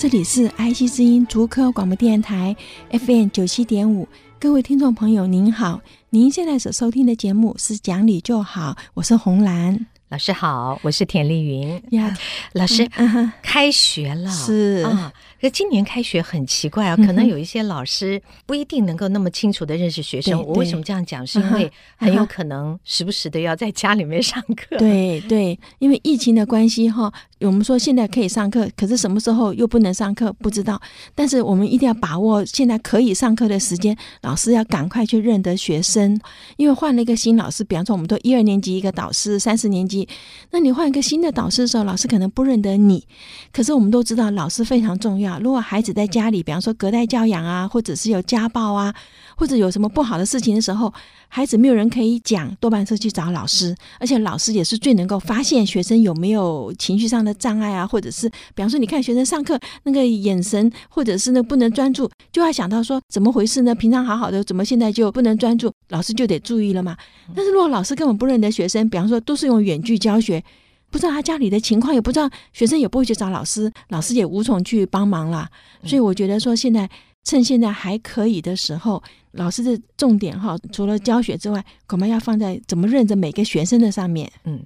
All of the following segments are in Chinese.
这里是 IC 之音竹科广播电台 FM 九七点五，各位听众朋友您好，您现在所收听的节目是《讲理就好》，我是红兰。老师好，我是田丽云呀。老师，嗯、开学了是啊。可今年开学很奇怪啊，可能有一些老师不一定能够那么清楚地认识学生。我为什么这样讲？是因为很有可能时不时的要在家里面上课。对对，因为疫情的关系哈，我们说现在可以上课，可是什么时候又不能上课，不知道。但是我们一定要把握现在可以上课的时间，老师要赶快去认得学生，因为换了一个新老师，比方说我们都一二年级一个导师，三四年级，那你换一个新的导师的时候，老师可能不认得你。可是我们都知道，老师非常重要。如果孩子在家里，比方说隔代教养啊，或者是有家暴啊，或者有什么不好的事情的时候，孩子没有人可以讲，多半是去找老师，而且老师也是最能够发现学生有没有情绪上的障碍啊，或者是比方说，你看学生上课那个眼神，或者是那不能专注，就要想到说怎么回事呢？平常好好的，怎么现在就不能专注？老师就得注意了嘛。但是如果老师根本不认得学生，比方说都是用远距教学。不知道他家里的情况，也不知道学生也不会去找老师，老师也无从去帮忙了。所以我觉得说，现在趁现在还可以的时候，老师的重点哈，除了教学之外，恐怕要放在怎么认着每个学生的上面。嗯，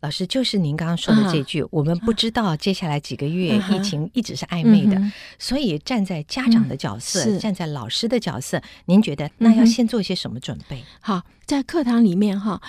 老师就是您刚刚说的这句，我们不知道接下来几个月疫情一直是暧昧的，所以站在家长的角色，站在老师的角色，您觉得那要先做一些什么准备？好，在课堂里面哈。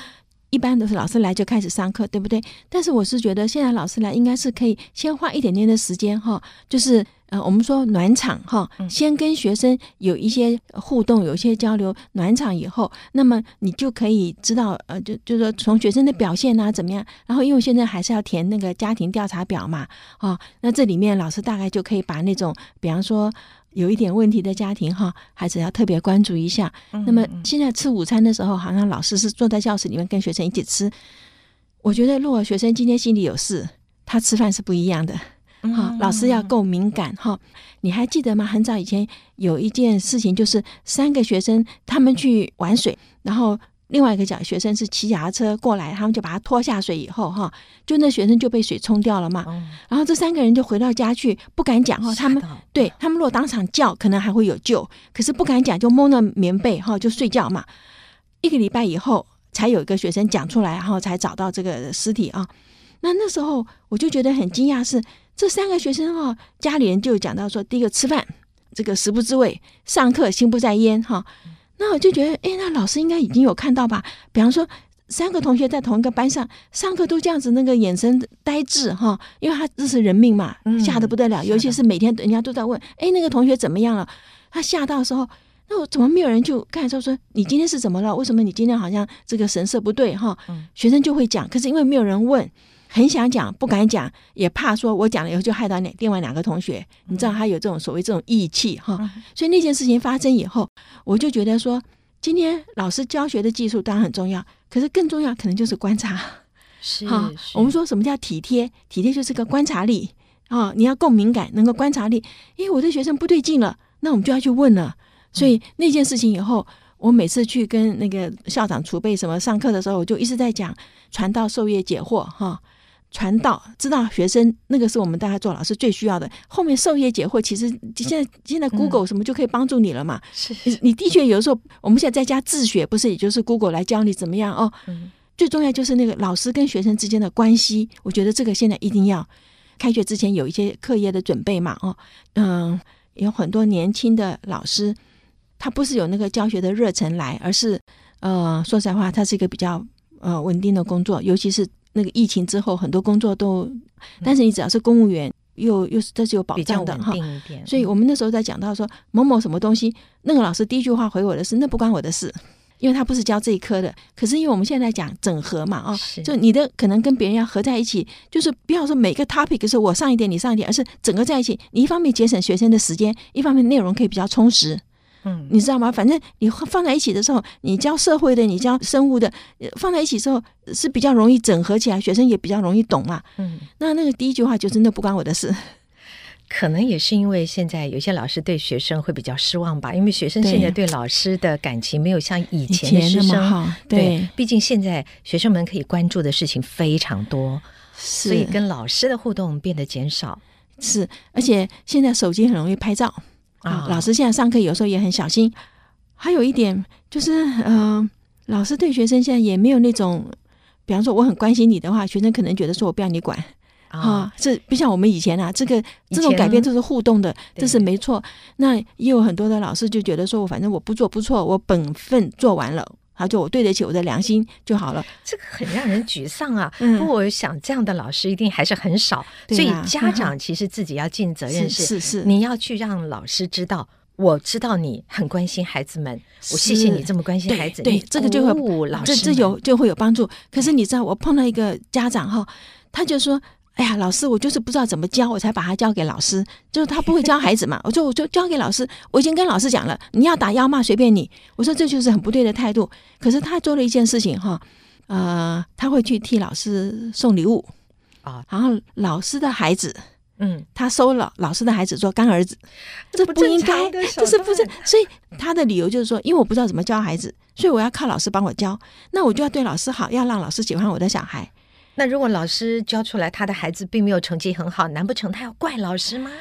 一般都是老师来就开始上课，对不对？但是我是觉得现在老师来应该是可以先花一点点的时间哈，就是呃我们说暖场哈，先跟学生有一些互动，有一些交流，暖场以后，那么你就可以知道呃就就是说从学生的表现啊怎么样，然后因为现在还是要填那个家庭调查表嘛，哦，那这里面老师大概就可以把那种比方说。有一点问题的家庭哈，孩子要特别关注一下。那么现在吃午餐的时候，好像老师是坐在教室里面跟学生一起吃。我觉得如果学生今天心里有事，他吃饭是不一样的。哈，老师要够敏感哈。你还记得吗？很早以前有一件事情，就是三个学生他们去玩水，然后。另外一个小学生是骑脚踏车过来，他们就把他拖下水以后，哈，就那学生就被水冲掉了嘛。然后这三个人就回到家去，不敢讲哈。他们对他们如果当场叫，可能还会有救，可是不敢讲，就蒙着棉被哈，就睡觉嘛。一个礼拜以后，才有一个学生讲出来，然后才找到这个尸体啊。那那时候我就觉得很惊讶，是这三个学生哈，家里人就讲到说，第一个吃饭这个食不知味，上课心不在焉哈。那我就觉得，哎，那老师应该已经有看到吧？比方说，三个同学在同一个班上上课都这样子，那个眼神呆滞哈，因为他这是人命嘛，吓得不得了。尤其是每天人家都在问，哎，那个同学怎么样了？他吓到的时候，那我怎么没有人就看说说你今天是怎么了？为什么你今天好像这个神色不对哈？学生就会讲，可是因为没有人问。很想讲，不敢讲，也怕说我讲了以后就害到那另外两个同学。你知道他有这种所谓这种义气哈，所以那件事情发生以后，我就觉得说，今天老师教学的技术当然很重要，可是更重要可能就是观察。是，哈，我们说什么叫体贴？体贴就是个观察力啊，你要够敏感，能够观察力。因为我的学生不对劲了，那我们就要去问了。所以那件事情以后，我每次去跟那个校长储备什么上课的时候，我就一直在讲传道授业解惑哈。传道知道学生那个是我们大家做老师最需要的。后面授业解惑，其实现在现在 Google 什么就可以帮助你了嘛。是，你你的确有的时候，我们现在在家自学，不是也就是 Google 来教你怎么样哦。最重要就是那个老师跟学生之间的关系，我觉得这个现在一定要开学之前有一些课业的准备嘛。哦，嗯，有很多年轻的老师，他不是有那个教学的热忱来，而是呃，说实话，他是一个比较呃稳定的工作，尤其是。那个疫情之后，很多工作都，但是你只要是公务员，又又是这是有保障的哈。所以我们那时候在讲到说某某什么东西，那个老师第一句话回我的是：“那不关我的事，因为他不是教这一科的。”可是因为我们现在讲整合嘛，啊，就你的可能跟别人要合在一起，就是不要说每个 topic 是我上一点你上一点，而是整个在一起。你一方面节省学生的时间，一方面内容可以比较充实。嗯，你知道吗？反正你放在一起的时候，你教社会的，你教生物的，放在一起之后是比较容易整合起来，学生也比较容易懂嘛。嗯，那那个第一句话就真的不关我的事。可能也是因为现在有些老师对学生会比较失望吧，因为学生现在对老师的感情没有像以前的师生好。对，毕竟现在学生们可以关注的事情非常多，所以跟老师的互动变得减少。是，而且现在手机很容易拍照啊。老师现在上课有时候也很小心。还有一点就是，呃，老师对学生现在也没有那种，比方说我很关心你的话，学生可能觉得说我不要你管。啊，这不像我们以前啊，这个这种改变都是互动的，这是没错。那也有很多的老师就觉得说，我反正我不做不错，我本分做完了，好，就我对得起我的良心就好了。这个很让人沮丧啊。不过我想这样的老师一定还是很少，所以家 长其实自己要尽责任，是是是，你要去让老师知道，我知道你很关心孩子们，我谢谢你这么关心孩子，对，这个就会老师这这有就会有帮助。可是你知道，我碰到一个家长哈，他就说。哎呀，老师，我就是不知道怎么教，我才把他交给老师。就是他不会教孩子嘛，我说我就交给老师。我已经跟老师讲了，你要打要骂随便你。我说这就是很不对的态度。可是他做了一件事情哈，呃，他会去替老师送礼物啊，然后老师的孩子，嗯，他收了老师的孩子做干儿子，这不应该，这是不是？所以他的理由就是说，因为我不知道怎么教孩子，所以我要靠老师帮我教。那我就要对老师好，要让老师喜欢我的小孩。那如果老师教出来他的孩子并没有成绩很好，难不成他要怪老师吗？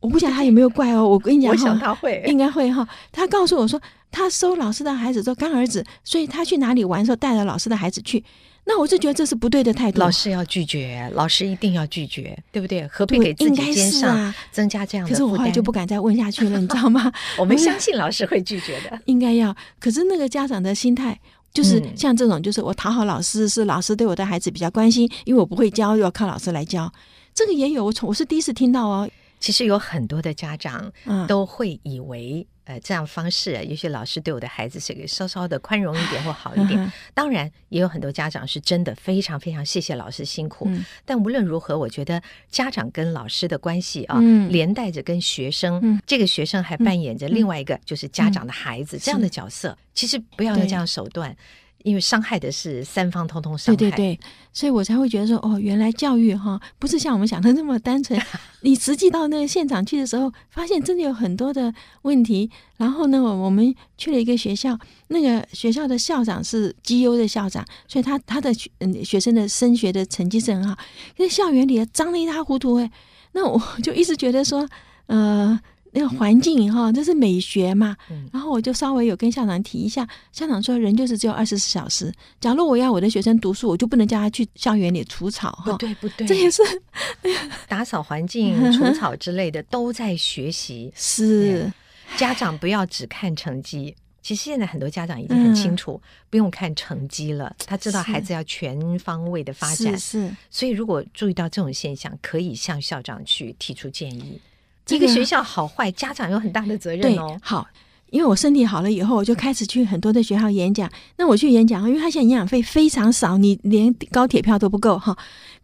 我不晓得他有没有怪哦。我跟你讲，我想他会，应该会哈。他告诉我说，他收老师的孩子做干儿子，所以他去哪里玩的时候带着老师的孩子去。那我就觉得这是不对的态度。老师要拒绝，老师一定要拒绝，对不对？何必给自己肩上增加这样的负担？可是我后来就不敢再问下去了，你知道吗？我们相信老师会拒绝的，应该要。可是那个家长的心态。就是像这种，就是我讨好老师，是老师对我的孩子比较关心，因为我不会教，又要靠老师来教。这个也有，我从我是第一次听到哦。其实有很多的家长都会以为。呃，这样方式，也许老师对我的孩子是个稍稍的宽容一点或好一点。当然，也有很多家长是真的非常非常谢谢老师辛苦。嗯、但无论如何，我觉得家长跟老师的关系啊，嗯、连带着跟学生，嗯、这个学生还扮演着另外一个就是家长的孩子、嗯、这样的角色。其实不要用这样手段。因为伤害的是三方，通通伤害。对对对，所以我才会觉得说，哦，原来教育哈不是像我们想的那么单纯。你实际到那个现场去的时候，发现真的有很多的问题。然后呢，我们去了一个学校，那个学校的校长是绩优的校长，所以他他的嗯学生的升学的成绩是很好。那校园里脏的一塌糊涂哎，那我就一直觉得说，呃。那个环境哈，这是美学嘛。然后我就稍微有跟校长提一下，校长说人就是只有二十四小时。假如我要我的学生读书，我就不能叫他去校园里除草哈。不对不对，这也是 打扫环境、除草之类的都在学习。是家长不要只看成绩。其实现在很多家长已经很清楚，不用看成绩了。他知道孩子要全方位的发展。是。所以如果注意到这种现象，可以向校长去提出建议。这个学校好坏，家长有很大的责任哦。好，因为我身体好了以后，我就开始去很多的学校演讲。那我去演讲，因为他现在营养费非常少，你连高铁票都不够哈。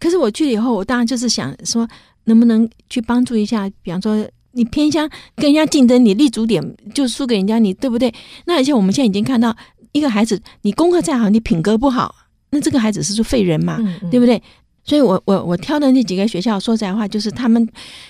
可是我去了以后，我当然就是想说，能不能去帮助一下？比方说，你偏乡跟人家竞争，你立足点就输给人家，你对不对？那而且我们现在已经看到，一个孩子，你功课再好，你品格不好，那这个孩子是说废人嘛，嗯嗯对不对？所以我，我我我挑的那几个学校，说实在话，就是他们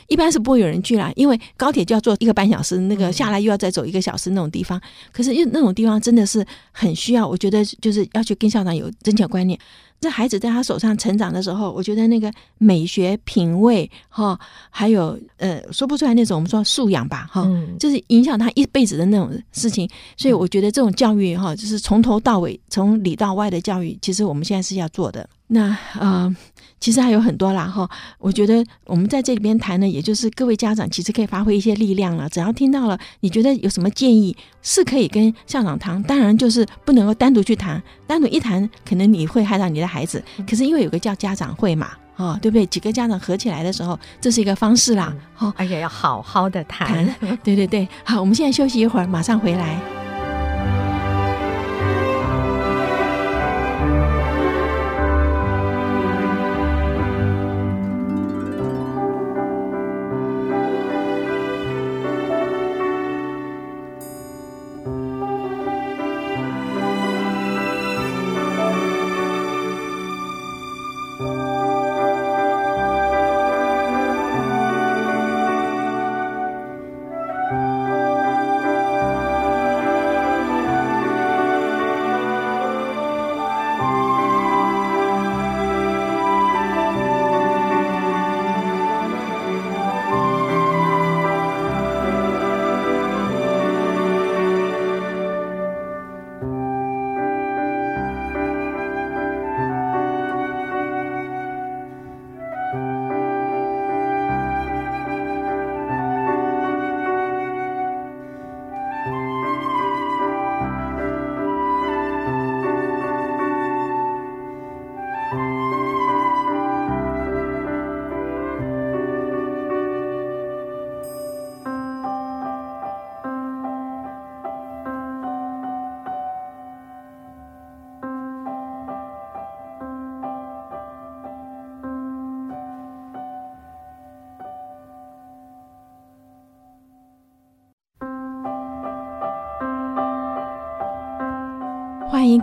一般是不会有人去啦，因为高铁就要坐一个半小时，那个下来又要再走一个小时那种地方。可是，因为那种地方真的是很需要，我觉得就是要去跟校长有正确观念。这孩子在他手上成长的时候，我觉得那个美学品味哈，还有呃说不出来那种我们说素养吧哈，就是影响他一辈子的那种事情。所以我觉得这种教育哈，就是从头到尾，从里到外的教育，其实我们现在是要做的。那呃。其实还有很多啦哈，我觉得我们在这里边谈呢，也就是各位家长其实可以发挥一些力量了。只要听到了，你觉得有什么建议是可以跟校长谈，当然就是不能够单独去谈，单独一谈可能你会害到你的孩子。可是因为有个叫家长会嘛，哦，对不对？几个家长合起来的时候，这是一个方式啦。哦，而且要好好的谈。对对对，好，我们现在休息一会儿，马上回来。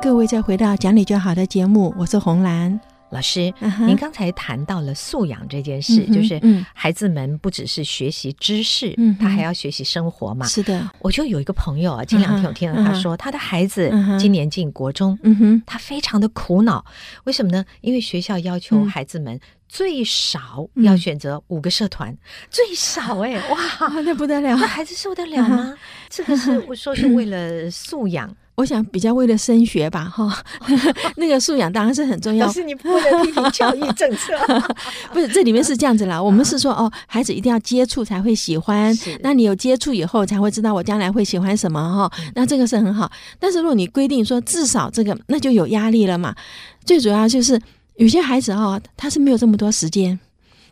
各位再回到讲理就好的节目，我是红兰。老师，uh. 您刚才谈到了素养这件事，嗯、就是孩子们不只是学习知识，嗯、他还要学习生活嘛。是的，我就有一个朋友啊，前两天我听到他说，uh. 他的孩子今年进国中，嗯哼、uh，huh. 他非常的苦恼，为什么呢？因为学校要求孩子们最少要选择五个社团，uh. 最少哎、欸，哇，那不得了，那孩子受得了吗？Uh. 这个是我说是为了素养。我想比较为了升学吧，哈，那个素养当然是很重要。可是你不能批评教育政策，不是这里面是这样子啦。我们是说哦，孩子一定要接触才会喜欢，那你有接触以后才会知道我将来会喜欢什么哈。那这个是很好。但是如果你规定说至少这个，那就有压力了嘛。最主要就是有些孩子哈，他是没有这么多时间，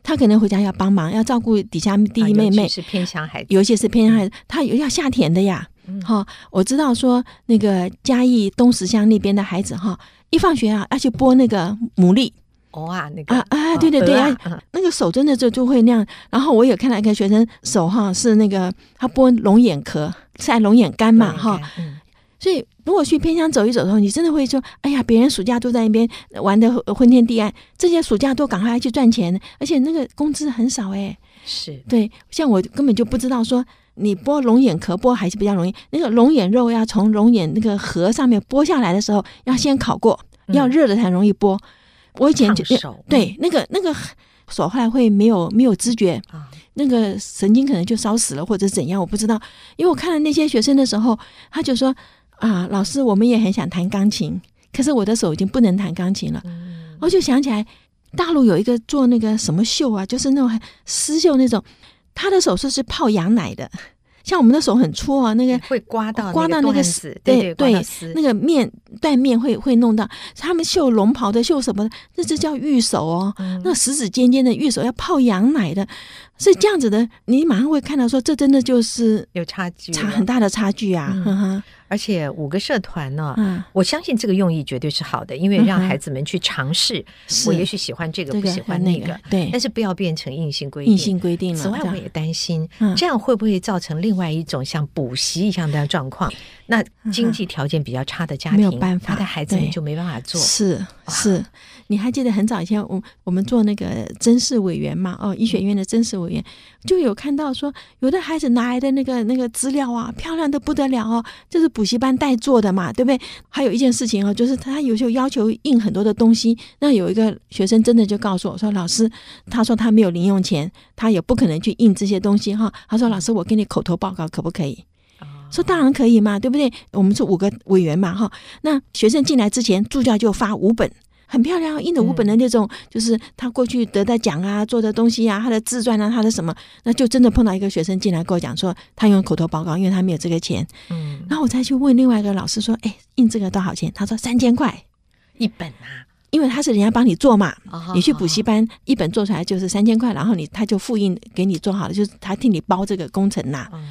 他可能回家要帮忙，要照顾底下弟弟妹妹，啊、是偏向孩子，有些是偏向孩子，他有要下田的呀。好、哦，我知道说那个嘉义东石乡那边的孩子哈，一放学啊要去剥那个牡蛎。哦啊，那个啊啊，对对对啊，那个手真的就就会那样。然后我有看到一个学生手哈是那个他剥龙眼壳，晒龙眼干嘛哈。嗯、所以如果去偏乡走一走的话，你真的会说，哎呀，别人暑假都在那边玩的昏天地暗，这些暑假都赶快去赚钱，而且那个工资很少哎。是对，像我根本就不知道说。你剥龙眼壳剥还是比较容易，那个龙眼肉要从龙眼那个核上面剥下来的时候，要先烤过，要热的才容易剥。我以前就对那个那个手后来会没有没有知觉，那个神经可能就烧死了或者怎样，我不知道。因为我看了那些学生的时候，他就说啊，老师，我们也很想弹钢琴，可是我的手已经不能弹钢琴了。我就想起来，大陆有一个做那个什么绣啊，就是那种丝绣那种。他的手是是泡羊奶的，像我们的手很粗啊，那个会刮到刮到那个丝，对对，那个面断面会会弄到。他们绣龙袍的绣什么的，那这叫玉手哦，嗯、那十指尖尖的玉手要泡羊奶的，是这样子的，你马上会看到说，这真的就是有差距，差很大的差距啊。嗯而且五个社团呢，嗯、我相信这个用意绝对是好的，因为让孩子们去尝试。嗯、我也许喜欢这个，不喜欢那个，对。但是不要变成硬性规定。硬性规定了。此外，我也担心，这样，这样会不会造成另外一种像补习一样的状况？那经济条件比较差的家庭，没有办法，他的孩子们就没办法做。是是，你还记得很早以前，我我们做那个甄试委员嘛？哦，医学院的甄试委员就有看到说，有的孩子拿来的那个那个资料啊，漂亮的不得了哦，这是补习班代做的嘛，对不对？还有一件事情哦，就是他有时候要求印很多的东西，那有一个学生真的就告诉我说，老师，他说他没有零用钱，他也不可能去印这些东西哈。他说，老师，我给你口头报告可不可以？说当然可以嘛，对不对？我们是五个委员嘛，哈。那学生进来之前，助教就发五本，很漂亮，印的五本的那种，嗯、就是他过去得的奖啊，做的东西啊，他的自传啊，他的什么，那就真的碰到一个学生进来跟我讲说，他用口头报告，因为他没有这个钱。嗯。然后我再去问另外一个老师说，哎，印这个多少钱？他说三千块一本啊，因为他是人家帮你做嘛，哦、你去补习班、哦、一本做出来就是三千块，然后你他就复印给你做好了，就是他替你包这个工程呐、啊。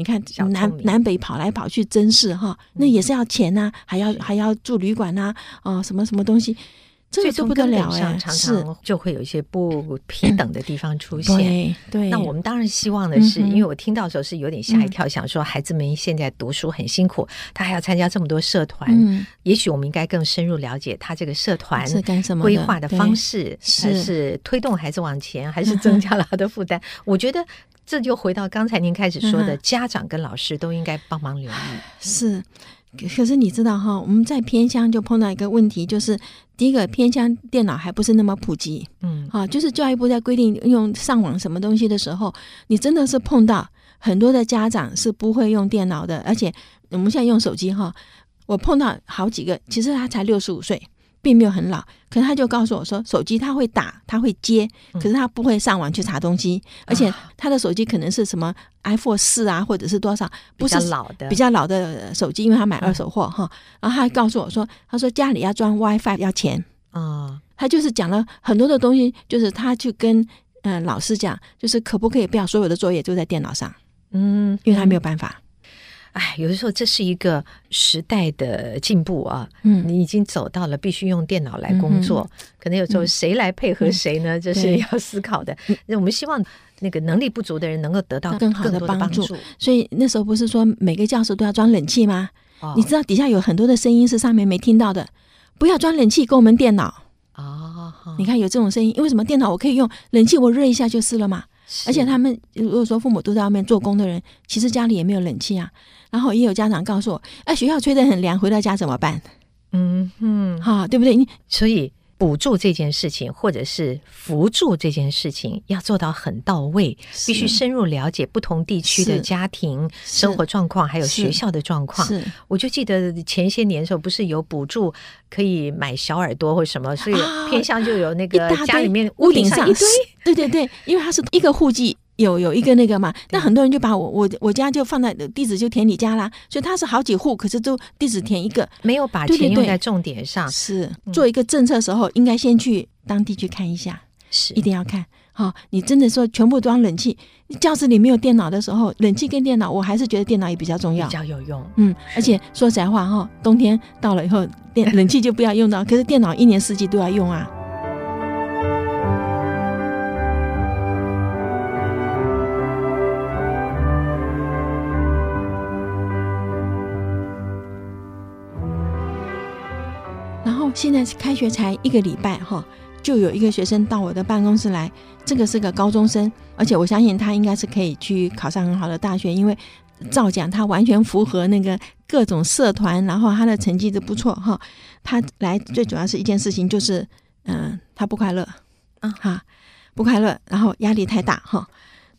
嗯你看南南北跑来跑去，真是哈，那也是要钱呐、啊，还要还要住旅馆呐、啊，哦，什么什么东西，这个都不得了哎，常常就会有一些不平等的地方出现。对，对，那我们当然希望的是，因为我听到的时候是有点吓一跳，想说孩子们现在读书很辛苦，他还要参加这么多社团，也许我们应该更深入了解他这个社团是干什么规划的方式，是是推动孩子往前，还是增加了他的负担？我觉得。这就回到刚才您开始说的，家长跟老师都应该帮忙留意。是，可是你知道哈，我们在偏乡就碰到一个问题，就是第一个偏乡电脑还不是那么普及，嗯，啊，就是教育部在规定用上网什么东西的时候，你真的是碰到很多的家长是不会用电脑的，而且我们现在用手机哈，我碰到好几个，其实他才六十五岁。并没有很老，可是他就告诉我说，手机他会打，他会接，可是他不会上网去查东西，嗯、而且他的手机可能是什么 iPhone 四啊，或者是多少，不是老的。比较老的手机，因为他买二手货哈。嗯、然后他还告诉我说，他说家里要装 WiFi 要钱。啊，嗯、他就是讲了很多的东西，就是他去跟嗯、呃、老师讲，就是可不可以不要所有的作业都在电脑上，嗯，因为他没有办法。哎，有的时候这是一个时代的进步啊！嗯，你已经走到了必须用电脑来工作，嗯、可能有时候谁来配合谁呢？嗯、这是要思考的。那我们希望那个能力不足的人能够得到更好的帮助。所以那时候不是说每个教室都要装冷气吗？哦、你知道底下有很多的声音是上面没听到的，不要装冷气，给我们电脑啊！哦、你看有这种声音，因为什么？电脑我可以用冷气，我热一下就是了嘛。是而且他们如果说父母都在外面做工的人，其实家里也没有冷气啊。然后也有家长告诉我，哎，学校吹得很凉，回到家怎么办？嗯嗯，好，对不对？你所以。补助这件事情，或者是扶助这件事情，要做到很到位，必须深入了解不同地区的家庭生活状况，还有学校的状况。我就记得前些年的时候，不是有补助可以买小耳朵或什么，所以偏向就有那个家里面屋顶上一堆，对对对，因为它是一个户籍。有有一个那个嘛，那很多人就把我我我家就放在地址就填你家啦，所以他是好几户，可是都地址填一个，没有把钱用在重点上。是做一个政策的时候，应该先去当地去看一下，是一定要看。好，你真的说全部装冷气，教室里没有电脑的时候，冷气跟电脑，我还是觉得电脑也比较重要，比较有用。嗯，而且说实在话哈，冬天到了以后，电冷气就不要用到，可是电脑一年四季都要用啊。现在开学才一个礼拜哈，就有一个学生到我的办公室来。这个是个高中生，而且我相信他应该是可以去考上很好的大学，因为照讲他完全符合那个各种社团，然后他的成绩都不错哈。他来最主要是一件事情，就是嗯，他不快乐啊哈，不快乐，然后压力太大哈。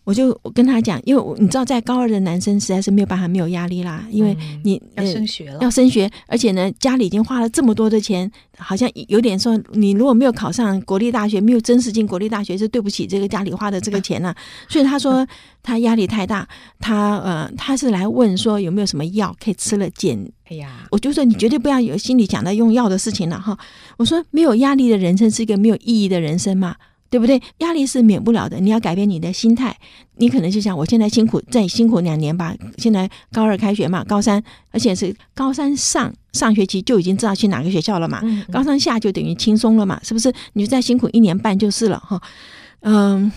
我就我跟他讲，因为你知道，在高二的男生实在是没有办法没有压力啦，因为你、嗯、要升学了，要升学，而且呢，家里已经花了这么多的钱，好像有点说，你如果没有考上国立大学，没有真实进国立大学，是对不起这个家里花的这个钱呐、啊。所以他说他压力太大，他呃，他是来问说有没有什么药可以吃了减。哎呀，我就说你绝对不要有心里想到用药的事情了哈。我说没有压力的人生是一个没有意义的人生嘛。对不对？压力是免不了的，你要改变你的心态。你可能就想，我现在辛苦，再辛苦两年吧。现在高二开学嘛，高三，而且是高三上上学期就已经知道去哪个学校了嘛。嗯嗯。高三下就等于轻松了嘛，是不是？你就再辛苦一年半就是了哈。嗯。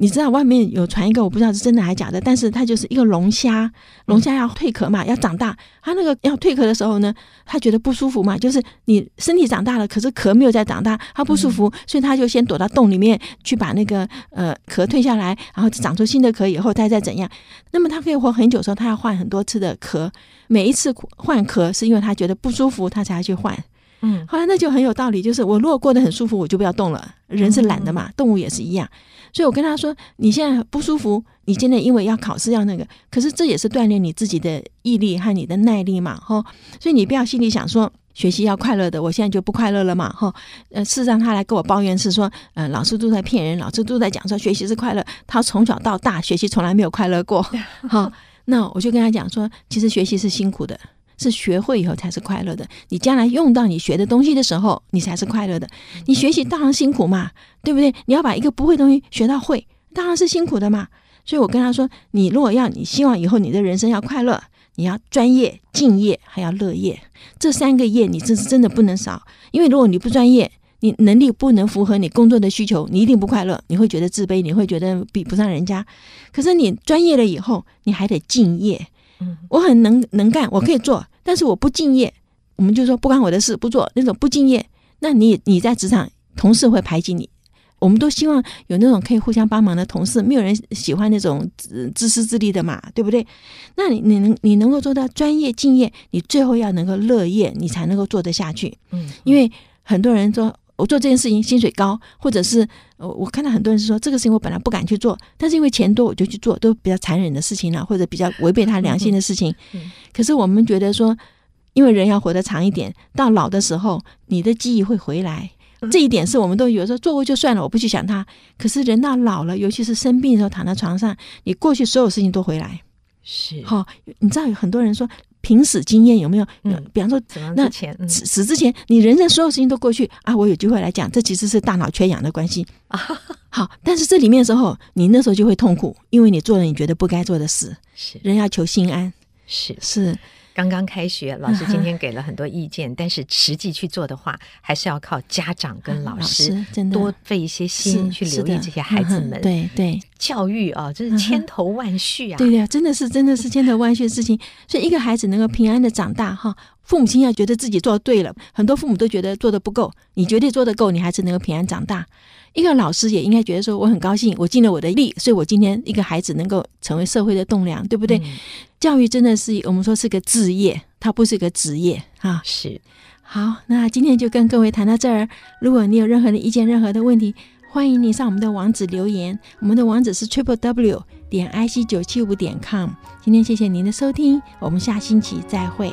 你知道外面有传一个，我不知道是真的还是假的，但是它就是一个龙虾，龙虾要蜕壳嘛，要长大。它那个要蜕壳的时候呢，它觉得不舒服嘛，就是你身体长大了，可是壳没有再长大，它不舒服，所以它就先躲到洞里面去把那个呃壳退下来，然后长出新的壳以后，它再怎样。那么它可以活很久的时候，它要换很多次的壳，每一次换壳是因为它觉得不舒服，它才要去换。嗯，后来那就很有道理，就是我如果过得很舒服，我就不要动了。人是懒的嘛，动物也是一样。所以我跟他说：“你现在不舒服，你现在因为要考试要那个，可是这也是锻炼你自己的毅力和你的耐力嘛，哈。所以你不要心里想说学习要快乐的，我现在就不快乐了嘛，哈。呃，事实上他来跟我抱怨是说，呃，老师都在骗人，老师都在讲说学习是快乐，他从小到大学习从来没有快乐过，哈。那我就跟他讲说，其实学习是辛苦的。”是学会以后才是快乐的。你将来用到你学的东西的时候，你才是快乐的。你学习当然辛苦嘛，对不对？你要把一个不会东西学到会，当然是辛苦的嘛。所以我跟他说，你如果要你希望以后你的人生要快乐，你要专业、敬业，还要乐业，这三个业你这是真的不能少。因为如果你不专业，你能力不能符合你工作的需求，你一定不快乐，你会觉得自卑，你会觉得比不上人家。可是你专业了以后，你还得敬业。我很能能干，我可以做。但是我不敬业，我们就说不关我的事，不做那种不敬业。那你你在职场，同事会排挤你。我们都希望有那种可以互相帮忙的同事，没有人喜欢那种自私自利的嘛，对不对？那你你能你能够做到专业敬业，你最后要能够乐业，你才能够做得下去。嗯，因为很多人说我做这件事情薪水高，或者是我看到很多人是说这个事情我本来不敢去做，但是因为钱多我就去做，都比较残忍的事情了，或者比较违背他良心的事情。嗯，可是我们觉得说。因为人要活得长一点，到老的时候，你的记忆会回来。这一点是我们都有时候做过就算了，我不去想它。可是人到老了，尤其是生病的时候，躺在床上，你过去所有事情都回来。是，好，你知道有很多人说濒死经验有没有？嗯，比方说，那死死之前，你人生所有事情都过去啊。我有机会来讲，这其实是大脑缺氧的关系啊。好，但是这里面的时候，你那时候就会痛苦，因为你做了你觉得不该做的事。是，人要求心安。是是。刚刚开学，老师今天给了很多意见，但是实际去做的话，还是要靠家长跟老师，多费一些心去留意这些孩子们。对对，教育啊，真是千头万绪啊！对呀，真的是真的是千头万绪的事情。所以一个孩子能够平安的长大，哈，父母亲要觉得自己做对了。很多父母都觉得做的不够，你绝对做得够，你孩子能够平安长大。一个老师也应该觉得说，我很高兴，我尽了我的力，所以我今天一个孩子能够成为社会的栋梁，对不对？嗯、教育真的是我们说是个置业，它不是一个职业啊。是。好，那今天就跟各位谈到这儿。如果你有任何的意见、任何的问题，欢迎你上我们的网址留言。我们的网址是 triple w 点 i c 九七五点 com。今天谢谢您的收听，我们下星期再会。